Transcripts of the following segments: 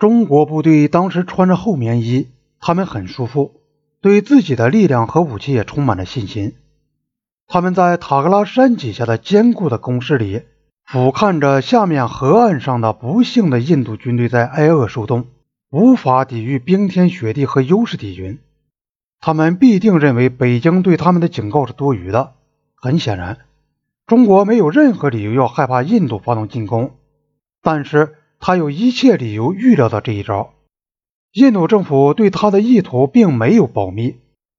中国部队当时穿着厚棉衣，他们很舒服，对自己的力量和武器也充满了信心。他们在塔格拉山脊下的坚固的工事里，俯瞰着下面河岸上的不幸的印度军队在挨饿受冻，无法抵御冰天雪地和优势敌军。他们必定认为北京对他们的警告是多余的。很显然，中国没有任何理由要害怕印度发动进攻，但是他有一切理由预料到这一招。印度政府对他的意图并没有保密。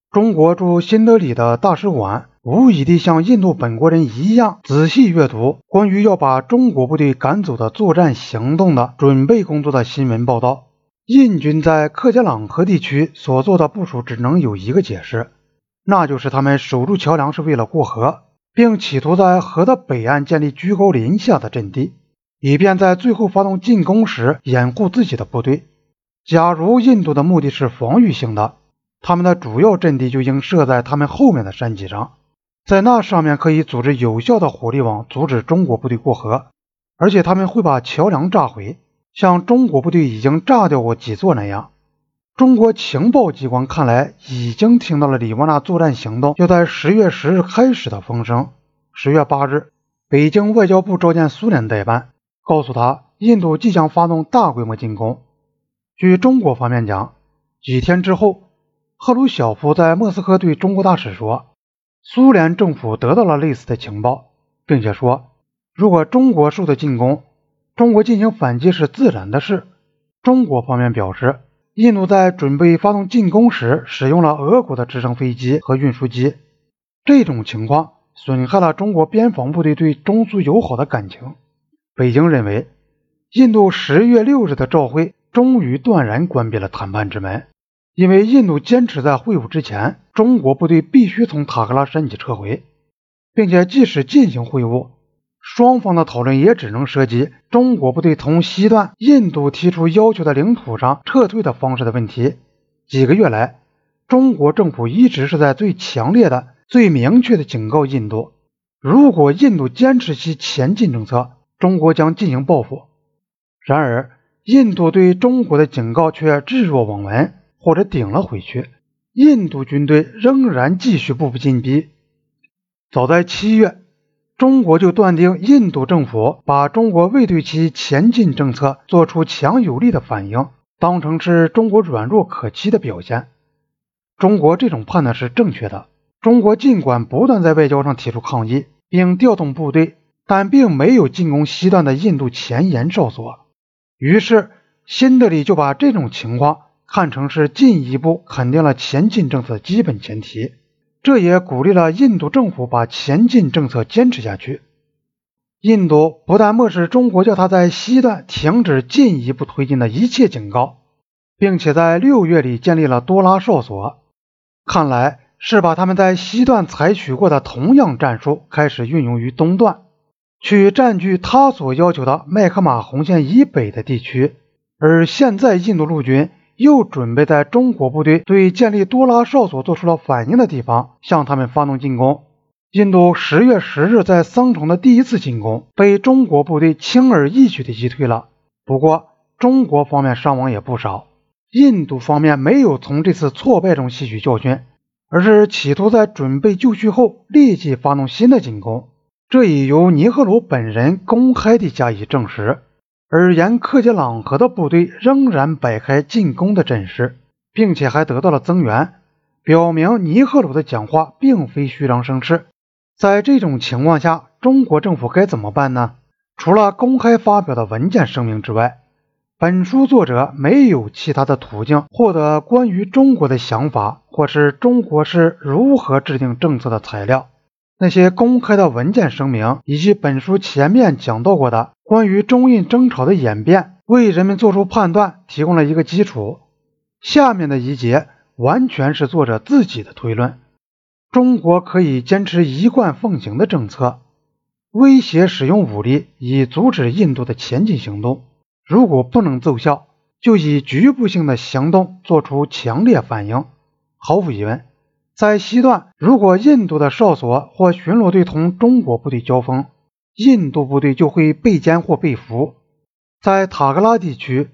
中国驻新德里的大使馆。无疑地像印度本国人一样仔细阅读关于要把中国部队赶走的作战行动的准备工作的新闻报道。印军在克加朗河地区所做的部署只能有一个解释，那就是他们守住桥梁是为了过河，并企图在河的北岸建立居高临下的阵地，以便在最后发动进攻时掩护自己的部队。假如印度的目的是防御性的，他们的主要阵地就应设在他们后面的山脊上。在那上面可以组织有效的火力网，阻止中国部队过河，而且他们会把桥梁炸毁，像中国部队已经炸掉过几座那样。中国情报机关看来已经听到了里沃纳作战行动要在十月十日开始的风声。十月八日，北京外交部召见苏联代办，告诉他印度即将发动大规模进攻。据中国方面讲，几天之后，赫鲁晓夫在莫斯科对中国大使说。苏联政府得到了类似的情报，并且说，如果中国受到进攻，中国进行反击是自然的事。中国方面表示，印度在准备发动进攻时使用了俄国的直升飞机和运输机，这种情况损害了中国边防部队对中苏友好的感情。北京认为，印度十月六日的照会终于断然关闭了谈判之门。因为印度坚持在会晤之前，中国部队必须从塔克拉山脊撤回，并且即使进行会晤，双方的讨论也只能涉及中国部队从西段印度提出要求的领土上撤退的方式的问题。几个月来，中国政府一直是在最强烈的、最明确的警告印度：如果印度坚持其前进政策，中国将进行报复。然而，印度对中国的警告却置若罔闻。或者顶了回去，印度军队仍然继续步步进逼。早在七月，中国就断定印度政府把中国未对其前进政策做出强有力的反应当成是中国软弱可欺的表现。中国这种判断是正确的。中国尽管不断在外交上提出抗议，并调动部队，但并没有进攻西段的印度前沿哨所。于是，新德里就把这种情况。看成是进一步肯定了前进政策基本前提，这也鼓励了印度政府把前进政策坚持下去。印度不但漠视中国叫他在西段停止进一步推进的一切警告，并且在六月里建立了多拉哨所，看来是把他们在西段采取过的同样战术开始运用于东段，去占据他所要求的麦克马洪线以北的地区。而现在印度陆军。又准备在中国部队对建立多拉哨所做出了反应的地方向他们发动进攻。印度十月十日在桑城的第一次进攻被中国部队轻而易举地击退了。不过，中国方面伤亡也不少。印度方面没有从这次挫败中吸取教训，而是企图在准备就绪后立即发动新的进攻。这已由尼赫鲁本人公开地加以证实。而沿克杰朗河的部队仍然摆开进攻的阵势，并且还得到了增援，表明尼赫鲁的讲话并非虚张声势。在这种情况下，中国政府该怎么办呢？除了公开发表的文件声明之外，本书作者没有其他的途径获得关于中国的想法，或是中国是如何制定政策的材料。那些公开的文件声明，以及本书前面讲到过的关于中印争吵的演变，为人们做出判断提供了一个基础。下面的一节完全是作者自己的推论：中国可以坚持一贯奉行的政策，威胁使用武力以阻止印度的前进行动。如果不能奏效，就以局部性的行动做出强烈反应。毫无疑问。在西段，如果印度的哨所或巡逻队同中国部队交锋，印度部队就会被歼或被俘。在塔格拉地区，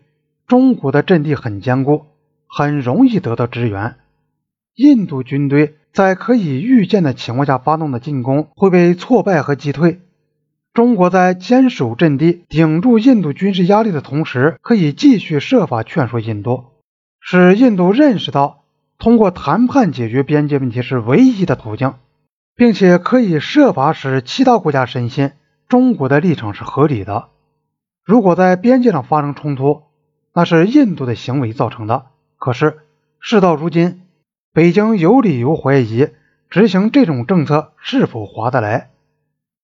中国的阵地很坚固，很容易得到支援。印度军队在可以预见的情况下发动的进攻会被挫败和击退。中国在坚守阵地、顶住印度军事压力的同时，可以继续设法劝说印度，使印度认识到通过谈判解决边界问题是唯一的途径，并且可以设法使其他国家深信中国的立场是合理的。如果在边界上发生冲突，那是印度的行为造成的。可是事到如今，北京有理由怀疑执行这种政策是否划得来。